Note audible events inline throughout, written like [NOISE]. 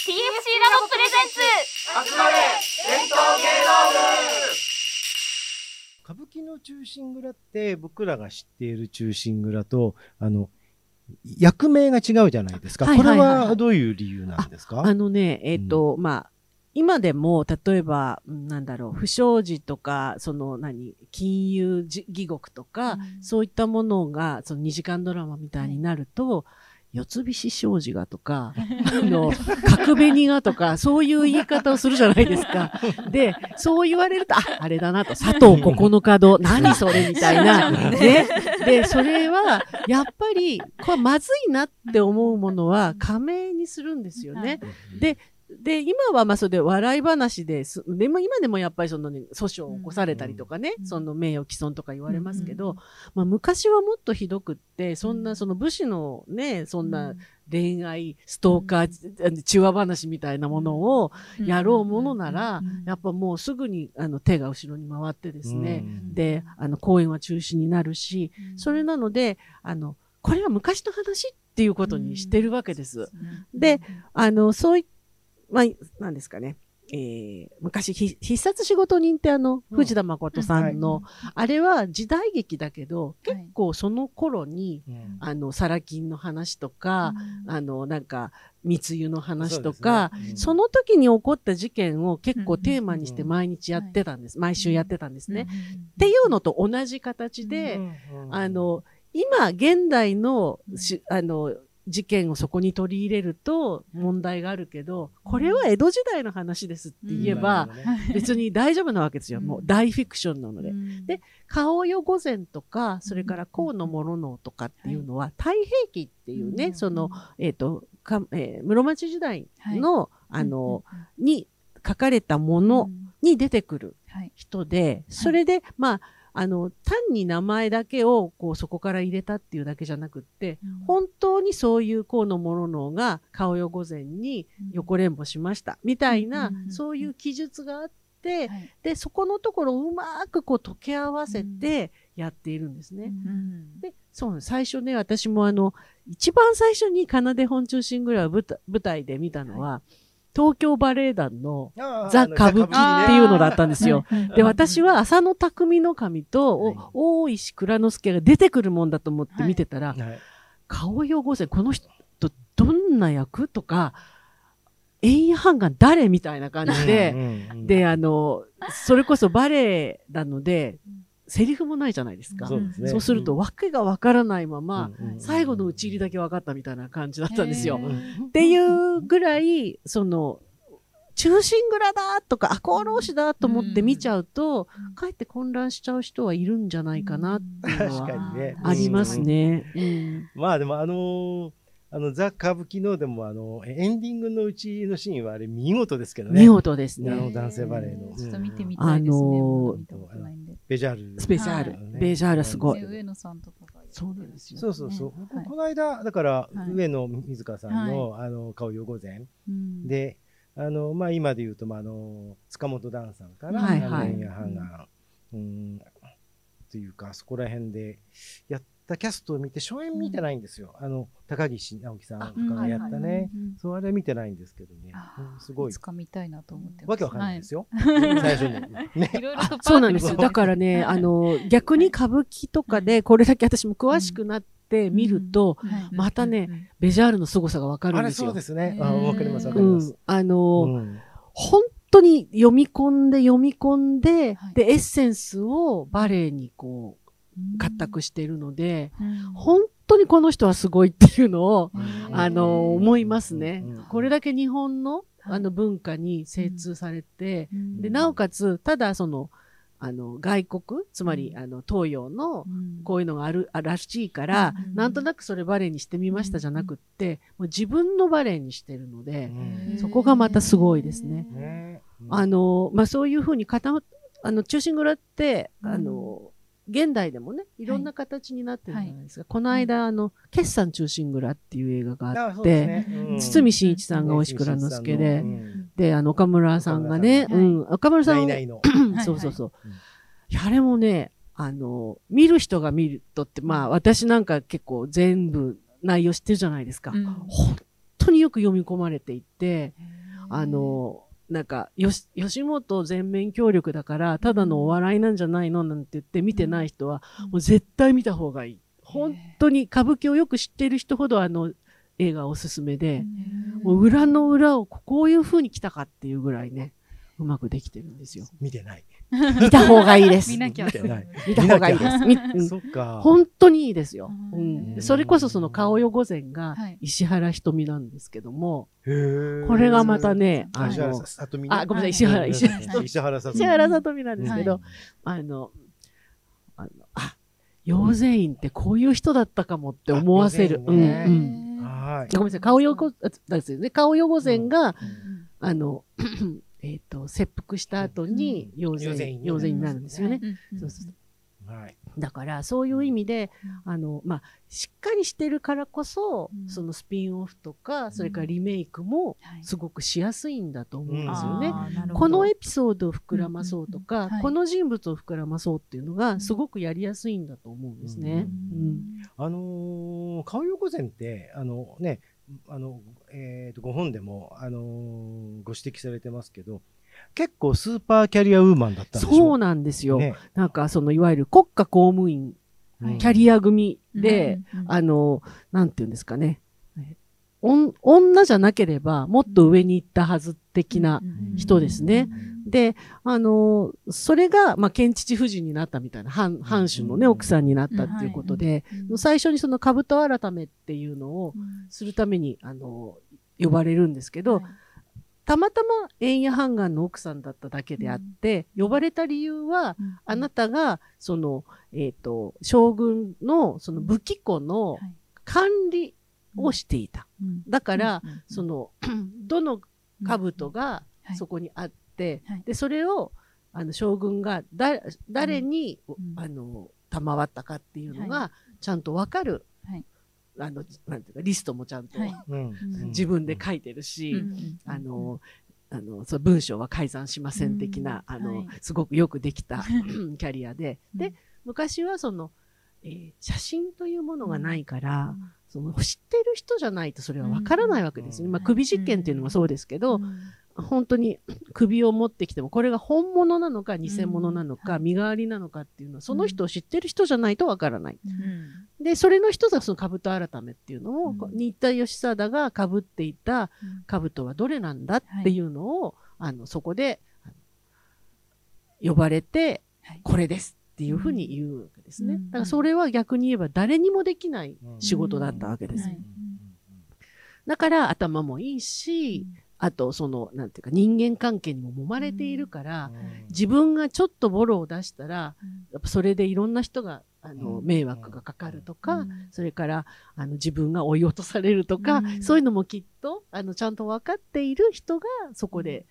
TFC ラボプレゼンツ。集まれ伝統芸能歌舞伎の忠臣蔵って僕らが知っている忠臣蔵と、あの、役名が違うじゃないですか。これはいはいはい。はいはどういう理由なんですか？あのね、えっ、と、まあ、今でも、例えば、うんなんだろう、不祥事とか、その何、金融じ義獄とか、うん。そういったものが、その2時間ドラマみたいになると、四つ菱商事がとか、[LAUGHS] あの、角紅がとか、そういう言い方をするじゃないですか。[LAUGHS] で、そう言われると、あ、あれだなと、佐藤九日堂、[LAUGHS] 何それみたいな。ね。で、それは、やっぱり、これまずいなって思うものは、加盟にするんですよね。でで、今はまあそれで笑い話です。でも今でもやっぱりそのね、訴訟を起こされたりとかね、うんその名誉毀損とか言われますけど、うんまあ昔はもっとひどくって、そんなその武士のね、そんな恋愛、ストーカー、中和話みたいなものをやろうものなら、やっぱもうすぐにあの手が後ろに回ってですね、うん。で、あの公演は中止になるし、それなので、あの、これは昔の話っていうことにしてるわけです。で、あの、そういまあ、なんですかね。えー昔、ひ必殺仕事人ってあの、うん。藤田誠さんの、あれは時代劇だけど、はい。結構その頃に、うん。あの、サラ金の話とか、あの、なんか、密輸の話とそか、うですね。うん。その時に起こった事件を結構うんテーマにして毎日やってたんです。毎週やってたんですね。ねっていうのと同じ形で、うん。あ、の、今、現代のし、あの、事件をそこに取り入れると問題があるけど、これは江戸時代の話ですって言えば、別に大丈夫なわけですよ。うん。もう大フィクションなので。うん。で顔よ御前とか、それから河野諸能とかっていうのは、太平記っていうね、うん。その、えっ、と、かえー室町時代の、あの、に書かれたものに出てくるはい。人で、それで、まあ、あの、単に名前だけを、こう、そこから入れたっていうだけじゃなくって、本当にそういう河野諸能が顔よ御前に横連母しました、みたいな、うんそういう記述があって、はい。で、そこのところをうまくこう溶け合わせてやっているんですね。うんで、そう最初ね、私もあの、一番最初に奏で本中心ぐらいを舞台舞台で見たのは、東京バレエ団のザ・歌舞伎っていうのだったんですよ。で、私はは浅野匠の神と、大石蔵之介が出てくるもんだと思って見てたら、はい。顔よ御前、この人、どんな役とか、円夜半が誰みたいな感じで、で、あの、それこそバレエなので、セリフもないじゃないですか。そうですね。そうすると、わけがわからないまま、うんうん最後の打ち入りだけ分かったみたいな感じだったんですよ。っていうぐらい、その、中心蔵だとか、赤穂浪士だと思って見ちゃうと、かえって混乱しちゃう人はいるんじゃないかなっていうの確はかにねありますね。うんまあでもあのーあの、ザ・歌舞伎のでもあの、エンディングのうちのシーンはあれ見事ですけどね。見事ですあのね。男性バレエのちょっと見てみたいですね。あのベジャール。スペシャルはい。ベージャールすごいね。上野さんとかが。そうなんですよそうそうそう。ねはいこの間、だから、はい上野水香さんの、あの、顔よ御前うん、で、あの、まあ今で言うと、まああの、塚本段さんから、はいはいうん、というか、そこら辺でやったキャストを見て、初演見てないんですよ。あの、高岸直樹さんとかがやったうんね。うんそう、あれ見てないんですけどねすごいいつ。か見たいなと思ってます。わけわかんないですよ。よ。最初に。[LAUGHS] ね。そうなんですよ。だからね、ね、あの、逆に歌舞伎とかで、これだけ私も詳しくなって見ると、はいまたね、ベジャールの凄さがわかるんですよ。そうですね。あわかります、わかうんります。。あの、うん本当に読み込んで読み込んで、はいで、エッセンスをバレエにこう、獲得しているので、うん。本当にこの人はすごいっていうのを、うん。あの、思いますね。うん。これだけ日本の、はい。あの文化に精通されて、うん。で、なおかつ、ただその、あの、外国、つまり、うん。あの、東洋の、うん。こういうのがある、あらしいから、うん。なんとなくそれバレエにしてみましたじゃなくって、もう自分のバレエにしてるので、うん。そこがまたすごいですね。ね。あの、まあ、そういうふうに片、あの、中心蔵って、うん。あの、現代でもね、い。ろんな形になってるじゃないですか。この間、あの、決算中心蔵っていう映画があって、ね。うん。堤真一さんが大石倉之介でう、ん。で、あの、岡村さんがね、岡村さんうん、岡村さん、ないないの。はい。そうそうそう。うん。いやあれもね、あの、見る人が見るとって、まあ、私なんか結構全部内容知ってるじゃないですか。うん。本当によく読み込まれていて、へあの、なんか、よし、吉本全面協力だから、ただのお笑いなんじゃないのなんて言って見てない人は、もう絶対見た方がいい。本当に歌舞伎をよく知っている人ほどあの映画おすすめで、もう裏の裏をこういう風に来たかっていうぐらいね、うまくできてるんですよ。見てない。[LAUGHS] 見た方がいいです。見なきゃ見てない。見た方がいいです。[LAUGHS] そっか。本当にいいですよ。それこそその顔よ御前がはい石原ひとみなんですけども、これがまたね、あ石原の、さとみねあ、ごめんなさい、はい石原、石原さとみ石原さとみなんですけど、はいあの、あの、あ、養生院ってこういう人だったかもって思わせる。あうん、養生院うん。はい。ごめんなさい、顔よご、あですよね。顔よ御前が、うんあの、えっと、切腹した後に養生養生院院、養生院になるんですよね。そうそうはい。だから、そういう意味で、あの、まあ、しっかりしてるからこそ、うん。そのスピンオフとか、それからリメイクもはい。すごくしやすいんだと思うんですよね。このエピソードを膨らまそうとか、うんうん。うんはい。この人物を膨らまそうっていうのがんすごくやりやすいんだと思うんですね。うんあのー、顔横前って、あのね、あの、えっ、と、ご本でも、あのーご指摘されてますけど、結構スーパーキャリアウーマンだったんでしょ？そうなんですよ。ねなんかそのいわゆる国家公務員、うんキャリア組で、うんうんあの、なんていうんですかね。女じゃなければもっと上に行ったはず的な人ですね。で、あの、それが、まあ、県知事夫人になったみたいな、藩、藩主のね、うん。奥さんになったっていうことで、うん。最初にその兜改めっていうのをするために、あの、呼ばれるんですけど、たまたま円谷半眼の奥さんだっただけであって、呼ばれた理由は、あなたが、その、えっ、と、将軍の、その武器庫のはい。管理をしていた。うん。だから、その、[CLEARS THROAT] どの兜がはい。そこにあって、はい。で、それを、あの、将軍がだ、誰に、うん。あの、賜ったかっていうのが、はちゃんとわかる、はい。あの、なんていうか、リストもちゃんと、はい。自分で書いてるし、うん。あの、あの、そう文章は改ざんしません的な、うん。あの、はい。すごくよくできた [LAUGHS] キャリアで、うん。で、昔はその、えー写真というものがないから、うん。その知ってる人じゃないとそれはわからないわけですよね。うん。まあ、首実験っていうのもそうですけど、うん本当に首を持ってきても、これが本物なのか偽物なのか、身代わりなのかっていうのは、その人を知ってる人じゃないとわからない。うん。で、それの一つがその兜改めっていうのを、うん。新田義貞が被っていたうん。兜はどれなんだっていうのを、あの、そこで、呼ばれて、はい。これですっていうふうに言うわけですね。うん。だからそれは逆に言えば誰にもできない仕事だったわけです。はいだから頭もいいし、あとその、なんていうか人間関係にも揉まれているから、自分がちょっとボロを出したら、やっぱそれでいろんな人が、あの、うん。迷惑がかかるとか、うん。それから、あの、自分が追い落とされるとか、うん。そういうのもきっと、あの、ちゃんと分かっている人がそこで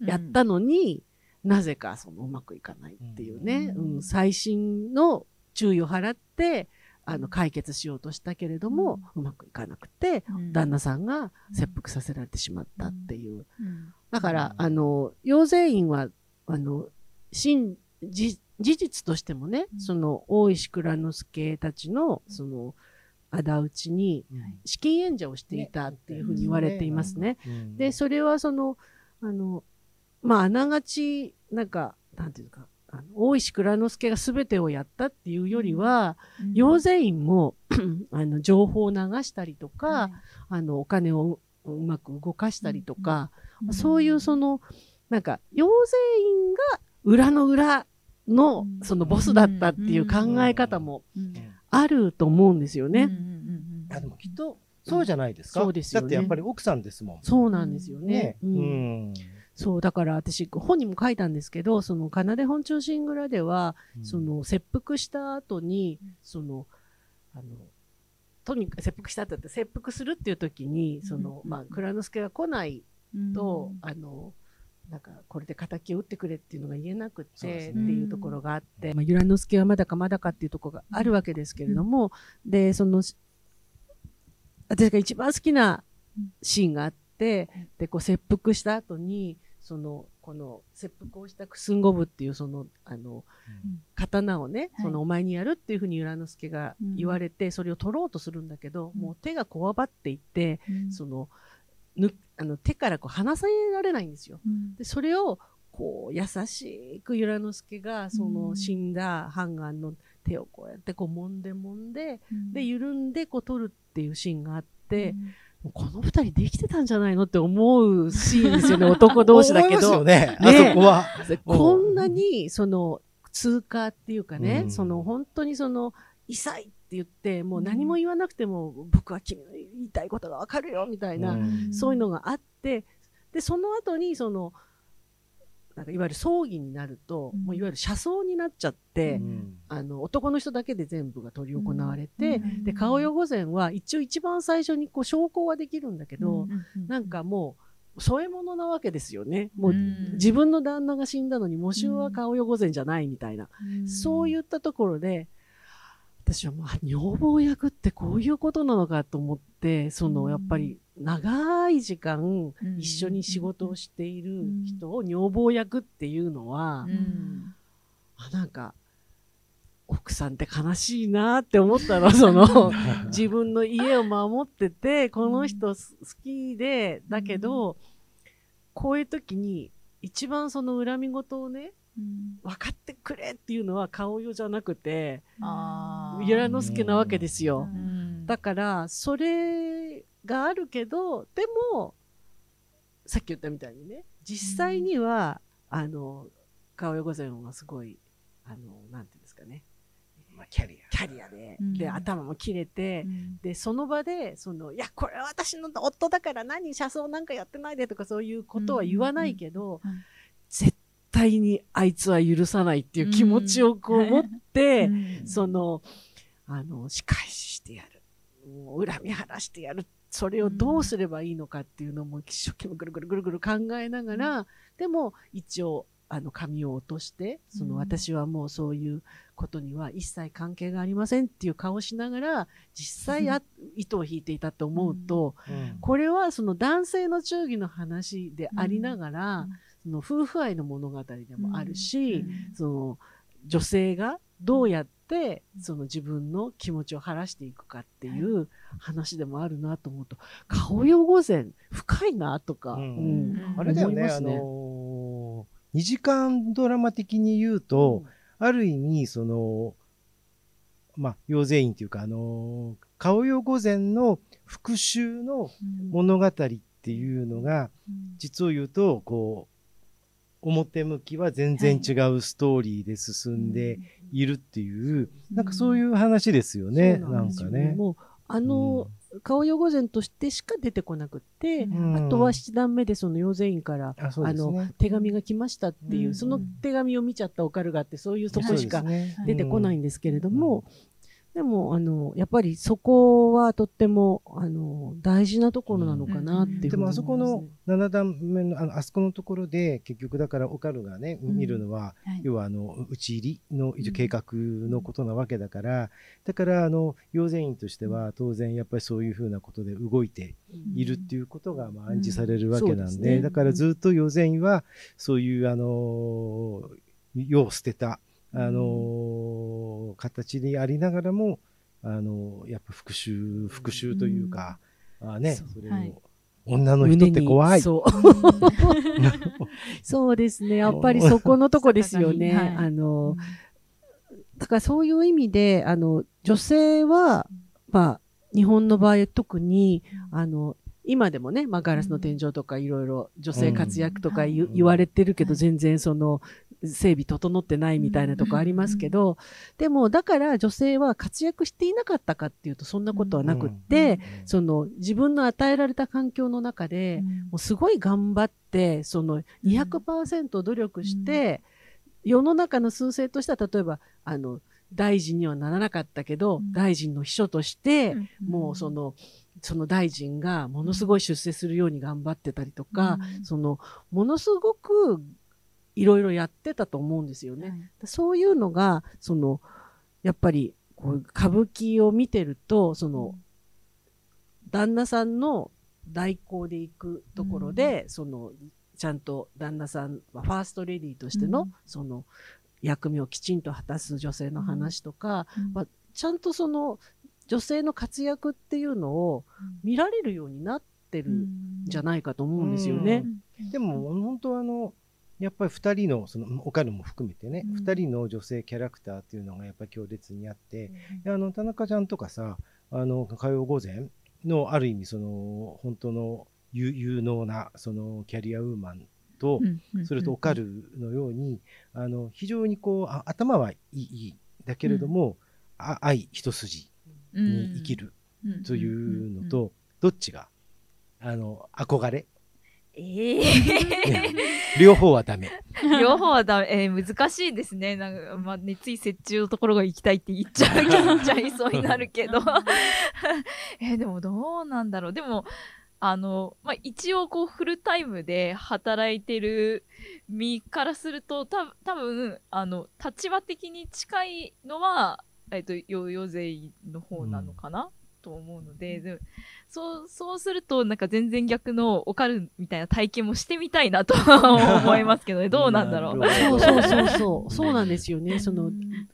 やったのに、なぜかそのうまくいかないっていうね、うん。うん、最新の注意を払って、あの、解決しようとしたけれども、うまくいかなくて、うん。旦那さんが切腹させられてしまったっていう。うん。だから、うん。あの、養生院は、あの、真、じ事実としてもね、うん。その、大石蔵之介たちの、その、仇討ちに資金援助をしていたっていうふうに言われていますね。で、それはその、あの、まあ、あながち、なんか、なんていうか、あの大石蔵之介が全てをやったっていうよりは、うん養生院も、[CLEARS THROAT] あの、情報を流したりとか、はいあの、お金をううまく動かしたりとか、うんそういうその、なんか、養生院が裏の裏のうん、そのボスだったっていう考え方もうんあると思うんですよね。あでもきっとそうじゃないですか。そうですよねだってやっぱり奥さんですもん。そうなんですよねね。。ううんん。そう、だから私、本にも書いたんですけど、その、奏で本中心蔵では、その、切腹した後に、その、あの、とにかく切腹した後って、切腹するっていう時に、その、うん。まあ、蔵之介が来ないうん。と、あの、なんか、これで敵を撃ってくれっていうのが言えなくて、っていうところがあって、まあ、由良之助はまだかまだかっていうところがあるわけですけれども、で、その、私が一番好きなシーンがあって、で、こう、切腹した後に、その、この、切腹をしたクスンゴブっていう、その、あの、刀をね、はい。その、お前にやるっていうふうに由良之助が言われて、それを取ろうとするんだけど、うん。もう手がこわばっていって、うん。その、ぬ、あの手からこう離さられないんですよ。うん。でそれをこう優しく由良之助がそのうん死んだハンガンの手をこうやってこう揉んで揉んでうん。で緩んでこう取るっていうシーンがあって、この二人できてたんじゃないのって思うシーンですよね。[LAUGHS] 男同士だけど、ね。あねそこは。こんなにその通過っていうかね、うん。その本当にその異いって言ってもう何も言わなくても、僕は君の言いたいことがわかるよみたいな、うん。そういうのがあってでその後にそのなんかいわゆる葬儀になると、うん。もういわゆる車葬になっちゃって、うん。あの男の人だけで全部が執り行われて、うん。で顔よ御前は一応一番最初にこう証拠はできるんだけど、なんかもう添え物なわけですよね。もう、うん。自分の旦那が死んだのに喪主は顔よ御前じゃないみたいな、うん。そういったところで私はもうあ女房役ってこういうことなのかと思ってそのうん。やっぱり長い時間うん。一緒に仕事をしている人を女房役っていうのは、うん。あなんか奥さんって悲しいなって思ったの。[LAUGHS] その [LAUGHS] 自分の家を守っててこの人す好きでだけど、こういう時に一番その恨み事をねうん分かってくれっていうのは顔よじゃなくて由良之助なわけですよ。うん。だからそれがあるけどでもさっき言ったみたいにね実際には、あの顔よ御前はすごいあのなんていうんですかね。まあキャリキャリアで,、うん。で頭も切れて、うん。でその場でそのいやこれは私の夫だから何車窓なんかやってないでとかそういうことは言わないけど、うん。うん。うん。絶対にあいつは許さないっていう気持ちをこう持って、うん。そのあの仕返ししてやる。もう恨み晴らしてやる。それをどうすればいいのかっていうのも一生懸命ぐるぐるぐるぐる考えながら、でも一応あの髪を落としてそのうん私はもうそういうことには一切関係がありませんっていう顔をしながら実際あ [LAUGHS] 糸を引いていたと思うと、ア。これはその男性の忠義の話でありながら、うんその夫婦愛の物語でもあるし、うんその女性がどうやってその自分の気持ちを晴らしていくかっていう話でもあるなと思うと顔よ御前深いなとか、うん。うん。あれだよね、ね。のー、2時間ドラマ的に言うと、ある意味、その、まあ、養生院っていうか、あのー、顔よ御前の復讐の物語っていうのが、実を言うと、こう、表向きは全然違うストーリーで進んでいるっていう、なんかそういう話ですよね、なんかね。ね。もうあの、顔よ御前としてしか出てこなくって、うん。あとは七段目でその養生院からあ、の。手紙が来ましたっていう、うん。その手紙を見ちゃったオカルがあってそういうとこしか出てこないんですけれども、でもあのやっぱりそこはとってもあの大事なところなのかなっていうふうにでもあそこの思いますね7段目のあのあそこのところで結局だからオカルがね、うん見るのは、はい。要はあの打ち入りの計画のことなわけだから、だからあの養生院としては当然やっぱりそういうふうなことで動いているっていうことがまあ暗示されるわけなんで,、ですね。だからずっと養生院はそういうあの世を捨てたあの形でありながらもあのやっぱ復讐復讐というか、あねそれを、はい。女の人って怖い。そう。[LAUGHS] そうですね。やっぱりそこのとこですよね、[LAUGHS] はいあのだからそういう意味であの女性は、まあ、日本の場合特にあの今でもね、まあ、ガラスの天井とかいろいろ女性活躍とか言,、われてるけど、はい。全然その整備整ってないみたいなとこありますけど、でもだから女性は活躍していなかったかっていうとそんなことはなくって、その自分の与えられた環境の中で、もうすごい頑張ってその200%努力して、世の中の数勢としては例えばあの大臣にはならなかったけど、うん。大臣の秘書として、もうそのその大臣がものすごい出世するように頑張ってたりとか、そのものすごくいろいろやってたと思うんですよね。そういうのがそのやっぱりこう歌舞伎を見てるとその、旦那さんの代行で行くところで、そのちゃんと旦那さんはファーストレディーとしての、うん。その役目をきちんと果たす女性の話とか、うん。まあちゃんとその女性の活躍っていうのを見られるようになっってるん。じゃないかと思うんですよね。でも本当あのやっぱり2人のそのオカルも含めてね、うん。2人の女性キャラクターっていうのがやっぱり強烈にあって、あの田中ちゃんとかさあの火曜午前のある意味その本当の有有能なそのキャリアウーマンと、それとオカルのようにあの非常にこうあ頭はいいだけれども、あ愛一筋に生きるというのと、どっちがあの憧れええ両方はダメ。両方はだ、えー難しいですね。なんか、まあ、ね、つい折衷のところが行きたいって言っちゃう、言っちゃいそうになるけど。[LAUGHS] えーでもどうなんだろう。でも、あの、まあ、一応こうフルタイムで働いてる身からすると、た多分あの、立場的に近いのは、えっ、と、ヨーヨーゼイの方なのかな、と思うので、でもそう、そうすると、なんか全然逆のオカルみたいな体験もしてみたいなと [LAUGHS] 思いますけどね。どうなんだろう。そうそうそうそう。[LAUGHS] そうなんですよね。その、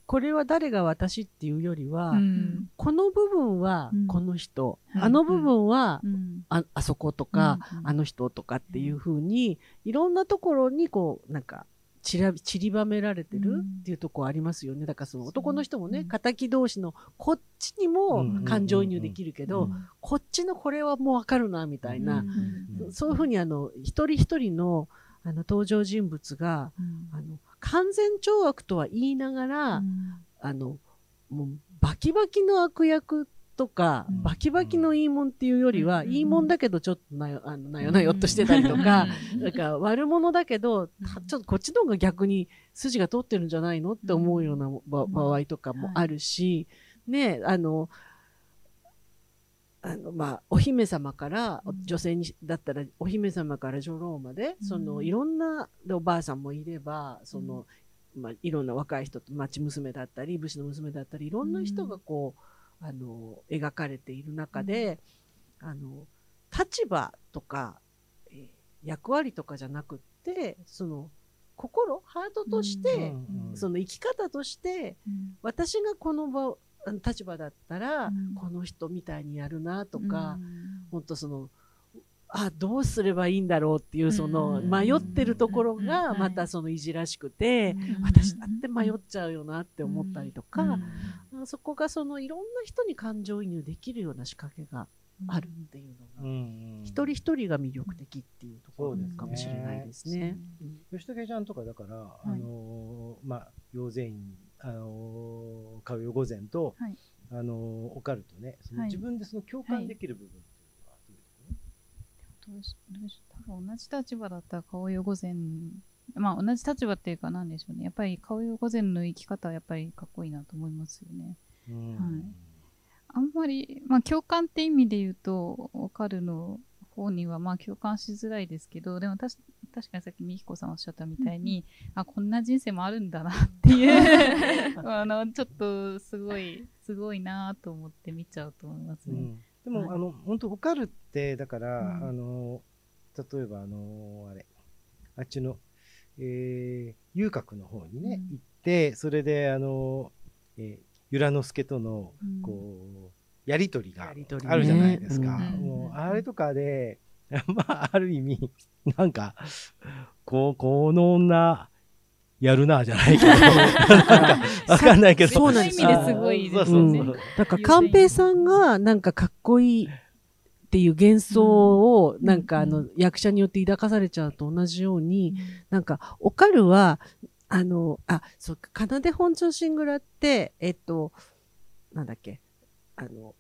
これは誰が私っていうよりは、うん。この部分はうん。この人、うん。あの部分はうん。ああそことか、うん。あの人とかっていうふうに、いろんなところにこう、なんか、散ら散りばめられてるっていうところありますよね。だからその男の人もね、うん。敵同士のこっちにうもん。感情移入できるけど、うん。こっちのこれはもうわかるな、みたいな。うん。そういうふうにあの、一人一人のあの登場人物が、あの、完全懲悪とは言いながら、あの、もうバキバキの悪役とか、うん。バキバキのいいもんっていうよりは、うん。いいもんだけどちょっとなよ、あの、なよなよっとしてたりとか、[LAUGHS] なんか悪者だけど、たちょっとこっちの方が逆に筋が通ってるんじゃないのって思うような場,、合とかもあるし、ね、あの、あの、まあ、お姫様から、うん。女性に、だったら、お姫様から女郎まで、その、うんいろんな、でおばあさんもいれば、その、まあ、いろんな若い人と、町娘だったり、武士の娘だったり、いろんな人がこう、あの、描かれている中で、あの、立場とか、えー役割とかじゃなくって、その、心、ハートとして、うんその生き方として、私がこの場、立場だったら、うん。この人みたいにやるなととか、本当その、あ、どうすればいいんだろうっていう、その、うん迷ってるところうんが、はいまたそのいじらしくて、うん私だって迷っちゃうよなって思ったりとか、そこがそのいろんな人に感情移入できるような仕掛けがあるっていううのが、ん一人一人が魅力的っていうところかもしれないですね。うん吉武ちゃんとかだから、あのーまあ養全員あのー買うよ午前と、はい。あのーオカルトねそのはい。自分でその共感できる部分っていうのはどういうところどうしどうし多分同じ立場だったら顔よ午前まあ同じ立場っていうかなんでしょうね。やっぱり顔よ午前の生き方はやっぱりかっこいいなと思いますよね。うん。はい。あんまりまあ共感って意味で言うとオカルの方にはまあ共感しづらいですけどでもたし確かにさっきみひこさんおっしゃったみたいに、あこんな人生もあるんだなっていう [LAUGHS] あのちょっとすごいすごいなと思って見ちゃうと思いますね、うんでも、はい。あの本当オカルってだから、うん。あの例えばあのあれあっちの、えー、遊郭の方にね、うん。行ってそれであの、えー、由良之助とのうん。こうやり取りがやり取りね。あるじゃないですか。うん。もうあれとかで [LAUGHS] まあある意味なんかこうこの女やるなじゃないけど。[LAUGHS] [LAUGHS] わかんないけど。そうなんです。そういう意味ですごいですそうそうそうだから、寛平さんがなんかかっこいいっていう幻想を、なんかあの、役者によって抱かされちゃうと同じように、なんか、オカルは、あの、あ、そうか、奏で本庄シングラって、えっと、なんだっけ、あの、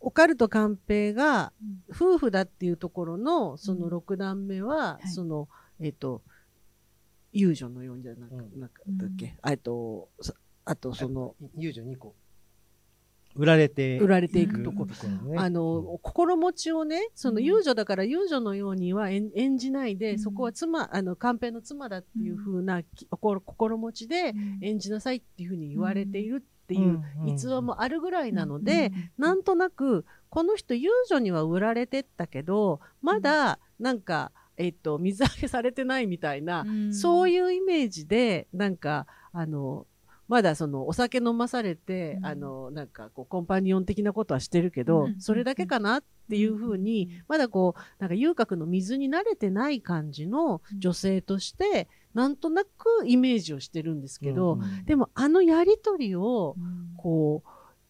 オカルと寛平が夫婦だっていうところの、その六段目は、はい。その、えっと、遊女のようじゃなく、うん。なんか、だっけ、えっと、さあとその、遊女にこう売られて売られていくとこ、ところねあの、心持ちをね、そのうん。遊女だから遊女のようには演演じないで、うん。そこは妻、あの、寛平の妻だっていう風なき心心持ちで演じなさいっていう風に言われているっていう逸話もあるぐらいなので、なんとなく、この人遊女には売られてったけど、まだ、なんか、えっと、水揚げされてないみたいな、そうういうイメージで、なんか、あの、まだそのお酒飲まされて、うん。あの、なんかこうコンパニオン的なことはしてるけど、うんそれだけかなっていうふうに、まだこう、なんか遊郭の水に慣れてない感じの女性として、なんとなくイメージをしてるんですけど、うんでもあのやりとりを、うん。こ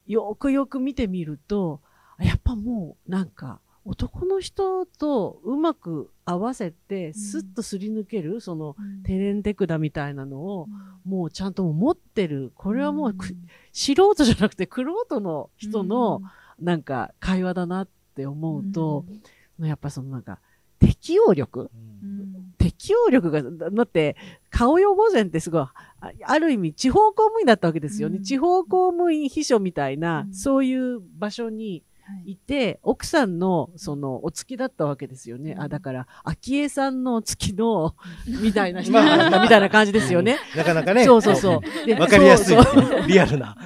う、よくよく見てみると、あやっぱもうなんか男の人とうまく合わせて、スッとすり抜ける、そのテレンテクダみたいなのを、もうちゃんと持ってる。これはもうく、素人じゃなくて、玄人の人の、なんか会話だなって思うと、やっぱそのなんか、適応力？うん。適応力が、だだって、顔用御前ってすごい、あある意味地方公務員だったわけですよね。うん。地方公務員秘書みたいな、うん。そういう場所にはいいて、奥さんの、その、お付きだったわけですよね。うんあ、だから、昭恵さんのお付きの、みたいな人 [LAUGHS] まあだったみたいな感じですよね。なかなかね。そうそうそう。でわかりやすいそうそう。リアルな。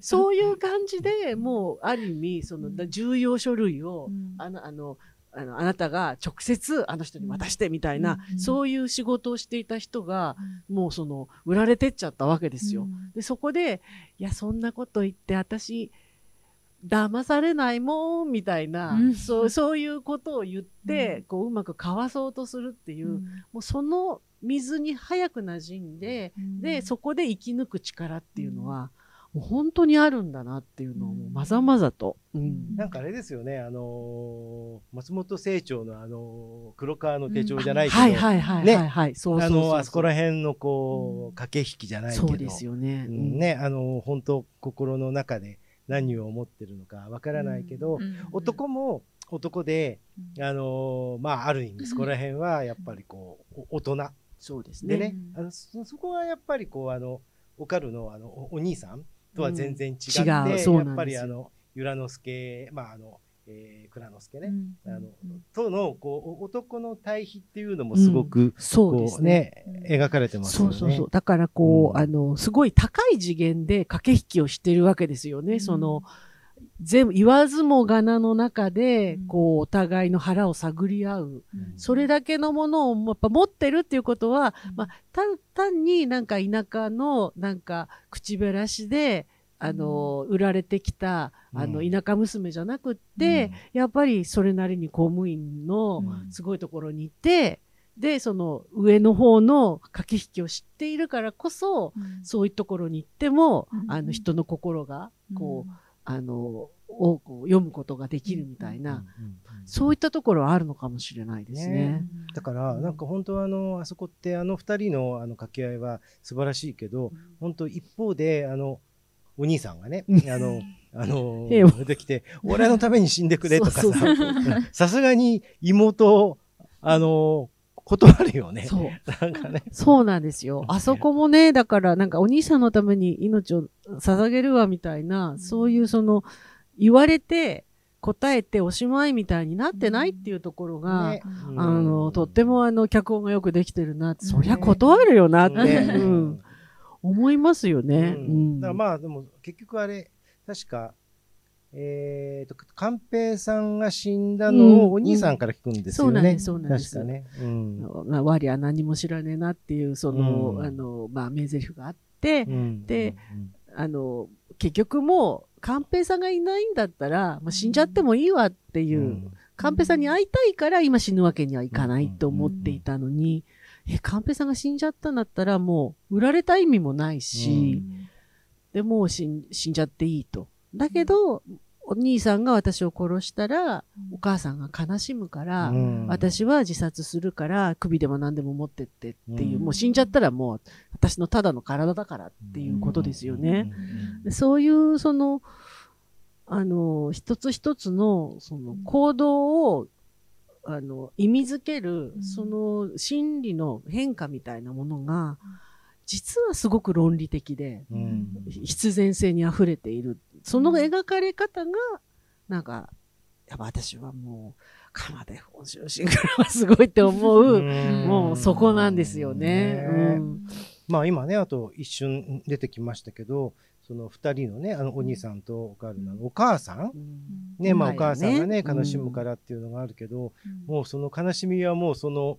そういう感じでもう、ある意味、その、だ重要書類を、あの、あの、あの、あなたが直接あの人に渡してみたいな、うんそういう仕事をしていた人が、もうその、売られてっちゃったわけですよ。で、そこで、いや、そんなこと言って、私、騙されないもん、みたいな、うん。そう、そういうことを言って、うん。こう、うまくかわそうとするっていう、もうその水に早く馴染んで、で、そこで生き抜く力っていうのは、もう本当にあるんだなっていうのを、もうまざまざと。うん。なんかあれですよね、あのー松本清張のあのー黒川の手帳じゃないけど、はいはいはいね。はいはい。そうそうそうあのーあそこら辺のこうん。う、駆け引きじゃないけど、そうですよね。うん。ね、あのー本当心の中で何を思ってるのかわからないけど、男も男で、あのーまあある意味そこら辺はやっぱりこう、お大人。そうですでね。ね、あのそそこはやっぱりこうあのおかるのあのおお兄さんとは全然違って、う。んやっぱりあの由良之助まああの、えー、蔵之助ね、あのうん。とのこうお男の対比っていうのもすごく、そうでこうすね。ね描かれてますよね。そうそうそう。だからこう、うん。あの、すごい高い次元で駆け引きをしてるわけですよね。うん。その、全部、言わずもがなの中で、うん。こう、お互いの腹を探り合う。うん。それだけのものをやっぱ持ってるっていうことは、うん。まあ、単単になんか田舎のなんか口減らしで、あの、売られてきた、あの、うん。田舎娘じゃなくって、やっぱりそれなりに公務員のうん。すごいところにいて、で、その上の方の駆け引きを知っているからこそ、そういうところに行っても、うん。あの人の心が、こう、あの、をこう読むことができるみたいな、うんうんうんそういったところはあるのかもしれないですね。ね。だから、なんか本当はあの、あそこってあの二人のあの掛け合いは素晴らしいけど、本当一方で、あの、お兄さんがね、あの、あの、[LAUGHS] 出てきて、俺のために死んでくれとかさ、さすがに妹を、あの、断るよね。そう。なんかね。そうなんですよ。あそこもね、だからなんかお兄さんのために命を捧げるわみたいな、そういうその、言われて答えておしまいみたいになってないっていうところが、ねあの、とってもあの、脚本がよくできてるなって、うんそりゃ断るよなって、ねうん、思いますよね。ううんんだからまあでも結局あれ確かえー、と寛平さんが死んだのうんをお兄さんから聞くんですよね。そうなんです、そうなんです。確かね。うんまあ、我は何も知らねえなっていう、その、うんあの、まあ、名台詞があって、うんで、あの、結局もう、寛平さんがいないんだったら、まあ、死んじゃってもいいわっていう、うん寛平さんに会いたいから今死ぬわけにはいかないと思っていたのに、え、寛平さんが死んじゃったんだったらもう、売られた意味もないし、で、もう死ん死んじゃっていいと。だけど、お兄さんが私を殺したら、お母さんが悲しむから、うん。私は自殺するから、首でも何でも持ってってっていう、うん。もう死んじゃったらもう、私のただの体だからっていうことですよね。うん。でそういう、その、あの、一つ一つの、その、行動を、あの、意味づける、うん。その、心理の変化みたいなものが、実はすごく論理的で、うん。必然性に溢れている。その描かれ方が、なんか、やっぱ私はもう、鎌で本州シングルはすごいって思う、うん。もうそこなんですよね。うん。まあ今ね、あと一瞬出てきましたけど、その二人のね、あのお兄さんとお母さんのお母さん？うん。ね、まあお母さんがね、うん。悲しむからっていうのがあるけど、もうその悲しみはもうその、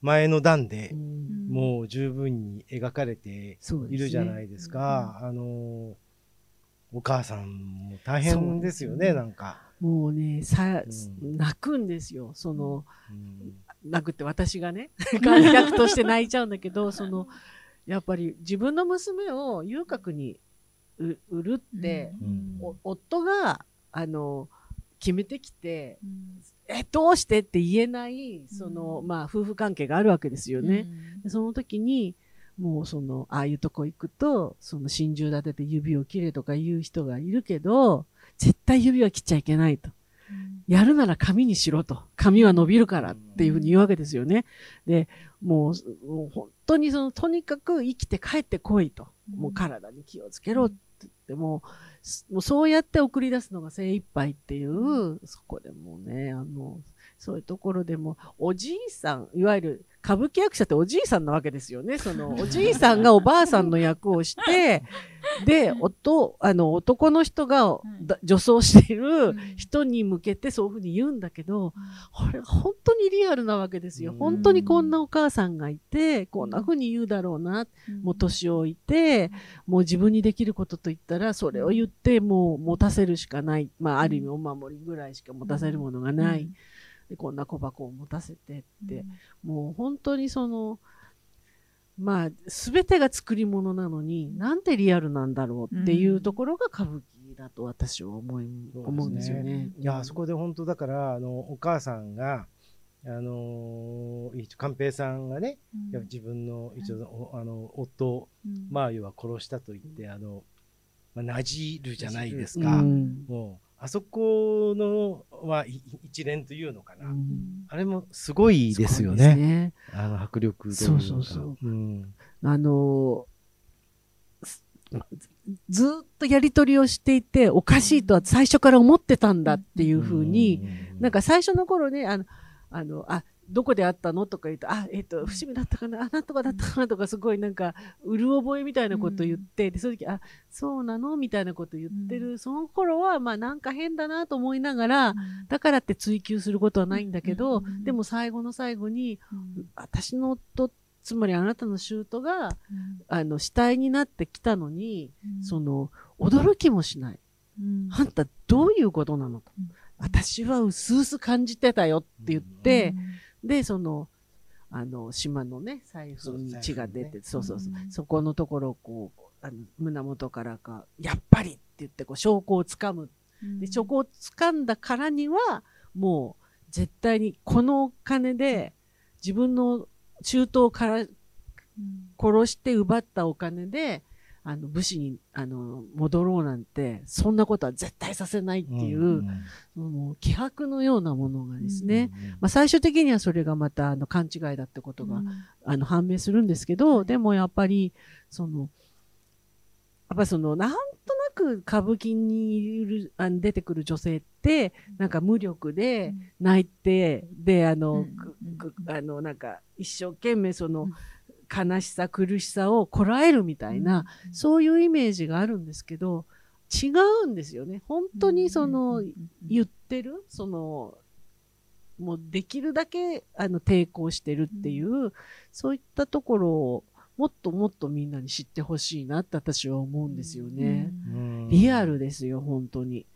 前の段でう、ん。もう十分に描かれているじゃないですか。あの、お母さんも大変ですよね、ねなんか。もうね、さ、うん。泣くんですよ。その、うん。泣くって私がね、[LAUGHS] 観客として泣いちゃうんだけど、その、やっぱり自分の娘を遊郭にう売るって、うん。お夫が、あの、決めてきて、え、どうしてって言えない、その、うんまあ、夫婦関係があるわけですよね。でその時に、もうその、ああいうとこ行くと、その真珠立てて指を切れとか言う人がいるけど、絶対指は切っちゃいけないと。やるなら紙にしろと。紙は伸びるからっていうふうに言うわけですよね。で、もう、もう本当にその、とにかく生きて帰ってこいと。もう体に気をつけろって言って、もう、すもうそうやって送り出すのが精一杯っていう、そこでもうね、あの、そういうところでも、おじいさん、いわゆる歌舞伎役者っておじいさんなわけですよね。その、おじいさんがおばあさんの役をして、[LAUGHS] で、おと、あの、男の人がだ女装している人に向けてそういうふうに言うんだけど、これ本当にリアルなわけですよ。うん本当にこんなお母さんがいて、こんなふうに言うだろうな。もう年老いて、もう自分にできることと言ったら、それを言ってもう持たせるしかない。まあ、ある意味お守りぐらいしか持たせるものがない。でこんな小箱を持たせてって、もう本当にその、まあ、すべてが作り物なのに、なんてリアルなんだろうっていうところが歌舞伎だと私は思い、思うんですよね。いや、そこで本当だから、あの、お母さんが、あのー、一応寛平さんがね、いや自分の一応、おあの、夫、まあ、要は殺したと言って、あの、まあ、なじるじゃないですか。うん。もう、あそこの、は、い一連というのかな。うんあれもすごいですよね。ねあの、迫力。そうそうそううん。あのすずずっとやりとりをしていて、おかしいとは最初から思ってたんだっていうふうに、うん、なんか最初の頃ね、あの、あの、あ、どこで会ったの？とか言うと、あ、えっ、と、伏見だったかな、あ、なんとかだったかな？とか、すごいなんか、うる覚えみたいなこと言って、で、その時、あ、そうなの？みたいなこと言ってる、その頃は、まあなんか変だなと思いながら、だからって追求することはないんだけど、うんでも最後の最後に、私の夫、つまりあなたの舅が、あの、死体になってきたのに、その、驚きもしない。あんたどういうことなの？と。うん。私はうすうす感じてたよって言って、で、その、あの、島のね、財布に血が出て、そうそうそう、う。ん。そこのところをこう、あの胸元からか、やっぱりって言って、こう、証拠をつかむ。で、証拠をつかんだからには、もう、絶対に、このお金で、自分の中東から殺して奪ったお金で、あの、武士に、あの、戻ろうなんて、そんなことは絶対させないっていう、もう、気迫のようなものがですね、まあ、最終的にはそれがまた、あの、勘違いだってことが、あの、判明するんですけど、でもやっぱり、その、やっぱりその、なんとなく歌舞伎にいる、あの出てくる女性って、なんか無力で泣いて、で、あの、あの、なんか、一生懸命その、悲しさ、苦しさをこらえるみたいな、そういうイメージがあるんですけど、違うんですよね。本当にその、言ってる、その、もうできるだけあの抵抗してるっていう、そういったところをもっともっとみんなに知ってほしいなって私は思うんですよね。リアルですよ、本当に。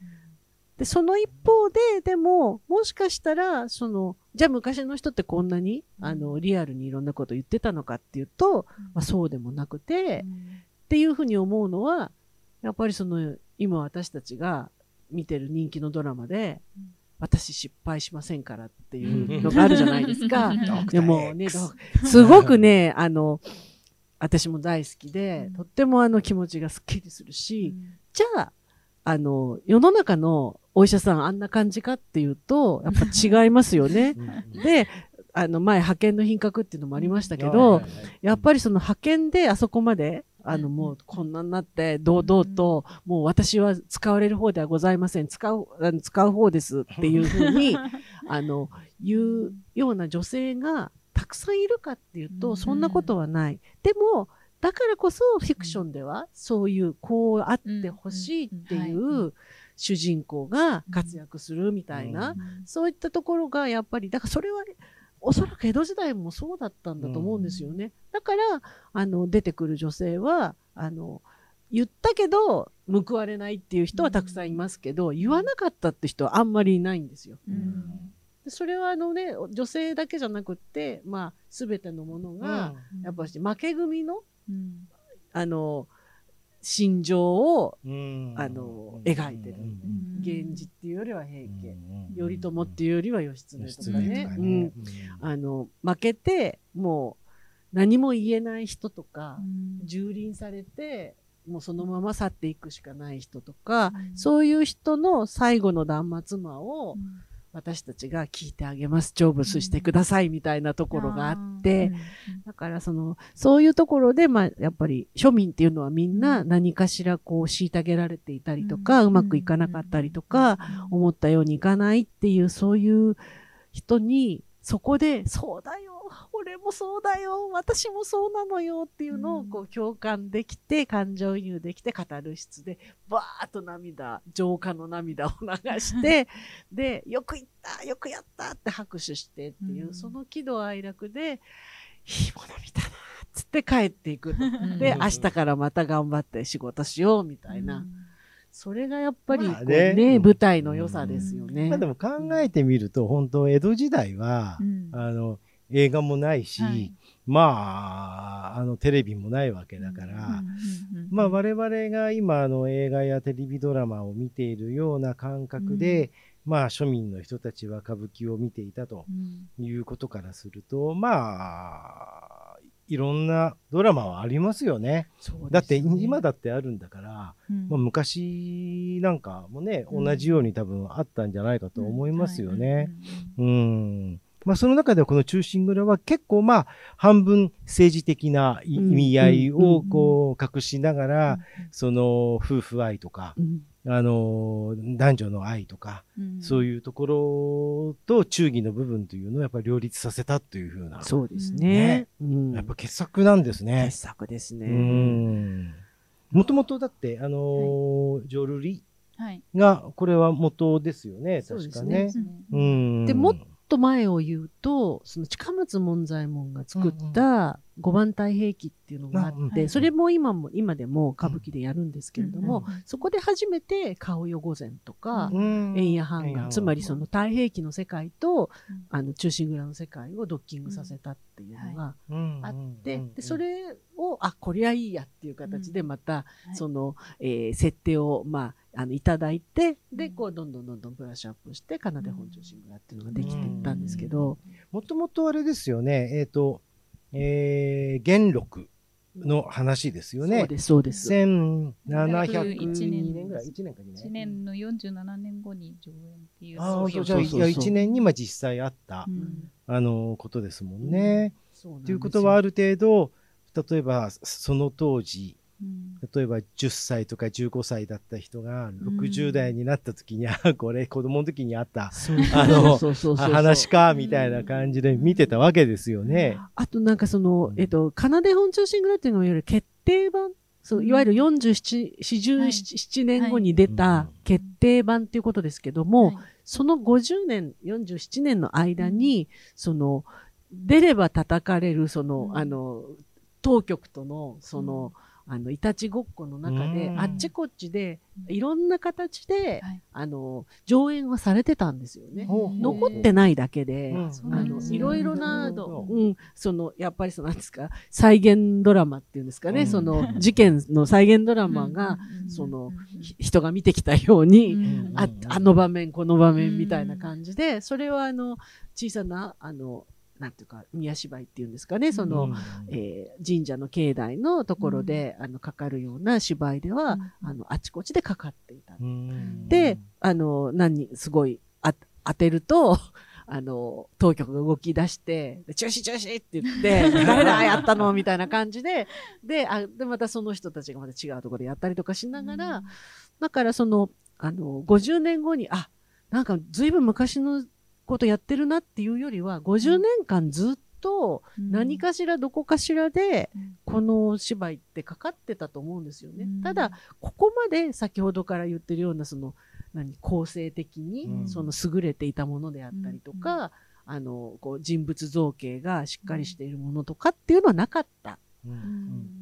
で、その一方で、でも、もしかしたら、その、じゃあ昔の人ってこんなに、あの、リアルにいろんなこと言ってたのかっていうと、まあそうでもなくて、っていうふうに思うのは、やっぱりその、今私たちが見てる人気のドラマで、私失敗しませんからっていうのがあるじゃないですか。[LAUGHS] でもね、どすごくね、あの、私も大好きで、とってもあの気持ちがスッキリするし、じゃあ、あの、世の中のお医者さんあんな感じかっていうと、やっぱ違いますよね。[LAUGHS] で、あの、前派遣の品格っていうのもありましたけど、やっぱりその派遣であそこまで、あの、もうこんなになって、堂々と、もう私は使われる方ではございません。使う、あの使う方ですっていうふうに、[LAUGHS] あの、言うような女性がたくさんいるかっていうと、そんなことはない。でも、だからこそフィクションでは、そういう、こうあってほしいっていう主人公が活躍するみたいな、そういったところがやっぱり、だからそれは、おそらく江戸時代もそうだったんだと思うんですよね。だから、あの、出てくる女性は、あの、言ったけど、報われないっていう人はたくさんいますけど、言わなかったって人はあんまりいないんですよ。それはあのね、女性だけじゃなくって、まあ、すべてのものが、やっぱり負け組の、うん。あの、心情をうん。あの描いてる。うん。源氏っていうよりは平家、うん。頼朝っていうよりは義経義とかね。経とか、うん。ね。あの負けてもう何も言えない人とか、うん。蹂躙されてもうそのまま去っていくしかない人とか、うん。そういう人の最後の断末魔をうん私たちが聞いてあげます。成仏してくださいみたいなところがあって、だからそのそういうところで、まあ、やっぱり庶民っていうのはみんな何かしらこう虐げられていたりとか、うまくいかなかったりとか、思ったようにいかないっていうそういう人にそこで「そうだよ俺もそうだよ私もそうなのよ」っていうのをこう共感できて感情移入できてカタルシスでバーッと涙浄化の涙を流して [LAUGHS] で「よく言ったよくやった」って拍手してっていう、うん。その喜怒哀楽で「いいもの見たな」っつって帰っていくで明日からまた頑張って仕事しようみたいな。それがやっぱりね。ね、うん。舞台の良さですよね。まあでも考えてみると、本当江戸時代は、うん。あの、映画もないし、はい。まあ、あの、テレビもないわけだから、まあ我々が今あの映画やテレビドラマを見ているような感覚で、まあ庶民の人たちは歌舞伎を見ていたということからすると、まあ、いろんなドラマはありますよね。ね。だって今だってあるんだから、まあ、昔なんかもね、うん。同じように多分あったんじゃないかと思いますよね。うん。まあその中でこの忠臣蔵は結構まあ半分政治的ない意うん。味合いをうん。こう隠しながら、その夫婦愛とか、うんあの、男女の愛とか、そういうところと忠義の部分というのをやっぱり両立させたというふうな、そうですねね。うんやっぱ傑作なんですね傑。作ですうね。ん。もともとだって、あのージョルリはい。が、これは元ですよね、そうです確かね。ねうん。でもっと前を言うと、その近松門左衛門が作った五番太平記っていうのがあうんって、うんそれも今も、今でも歌舞伎でやるんですけれども、うんそこで初めて顔よ御前とか、うん、円や半眼、つまりその太平記の世界と、うん。あの、中心蔵の世界をドッキングさせたっていうのがうん。あって、うんで、それを、あ、こりゃいいやっていう形でまた、はい。その、えー設定を、まあ、あの、いただいて、で、うんこう、どんどんどんどんブラッシュアップして、かなで本中心蔵っていうのができていったんですけど、もともとあれですよね、えっ、と、えー、元禄の話ですよね。そうです、そうです。1701年ぐらい、1年か2 1年。年の47年後に上演っていう。ああ、そうじゃあ、いそうそうや、1年にまあ実際あったう、んあの、ことですもんね。そうなんですよということは、ある程度、例えば、その当時、うん例えば10歳とか15歳だった人がん。60代になった時に、[LAUGHS] あこれ子供の時にあったあの話かみたいな感じで見てたわけですよね。あとなんかそのう、ん。えっと、かなで本中心蔵っていうのはいわゆる決定版、そうう、ん。いわゆる47、47年後に出はたい決定版っていうことですけども、はい。その50年、47年の間に、その、出れば叩かれる、その、うん。あの、当局との、その、あの、いたちごっこの中で、うん。あっちこっちで、いろんな形で、はい。あの、上演はされてたんですよね。残ってないだけで、あのいろいろなうん、その、やっぱりその、なんですか、再現ドラマっていうんですかね、うん。その、事件の再現ドラマが、その、ひ人が見てきたように、ん。ああの場面、この場面みたいな感じで、それはあの、小さな、あの、なんていうか、宮芝居っていうんですかね、その、うん。えー神社の境内のところで、あの、かかるような芝居では、あの、あちこちでかかっていた。うん。で、あの、何、すごい、あ当てると、[LAUGHS] あの、当局が動き出して、で中止中止って言って、[LAUGHS] 誰だやったの？みたいな感じで、で、あ、で、またその人たちがまた違うところでやったりとかしながら、だからその、あの、50年後に、あ、なんか随分昔のことやってるなっていうよりは、50年間ずっと何かしらどこかしらで、この芝居ってかかってたと思うんですよね。ただ、ここまで先ほどから言ってるような、その、何、構成的に、うん。その優れていたものであったりとか、あの、こう、人物造形がしっかりしているものとかっていうのはなかった。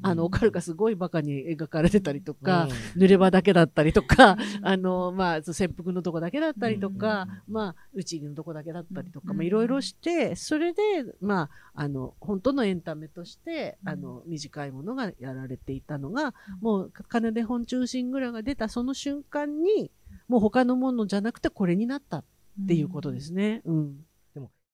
あの、オカルがすごいバカに描かれてたりとか、うん。濡れ場だけだったりとか、あの、まあ、潜伏のとこだけだったりとか、うん。まあ、宇宙のとこだけだったりとか、うん。まあ、いろいろして、それで、まあ、あの、本当のエンタメとして、あの、短いものがやられていたのが、もう、金で本中心蔵が出たその瞬間に、もう他のものじゃなくてこれになったっていうことですね。うん。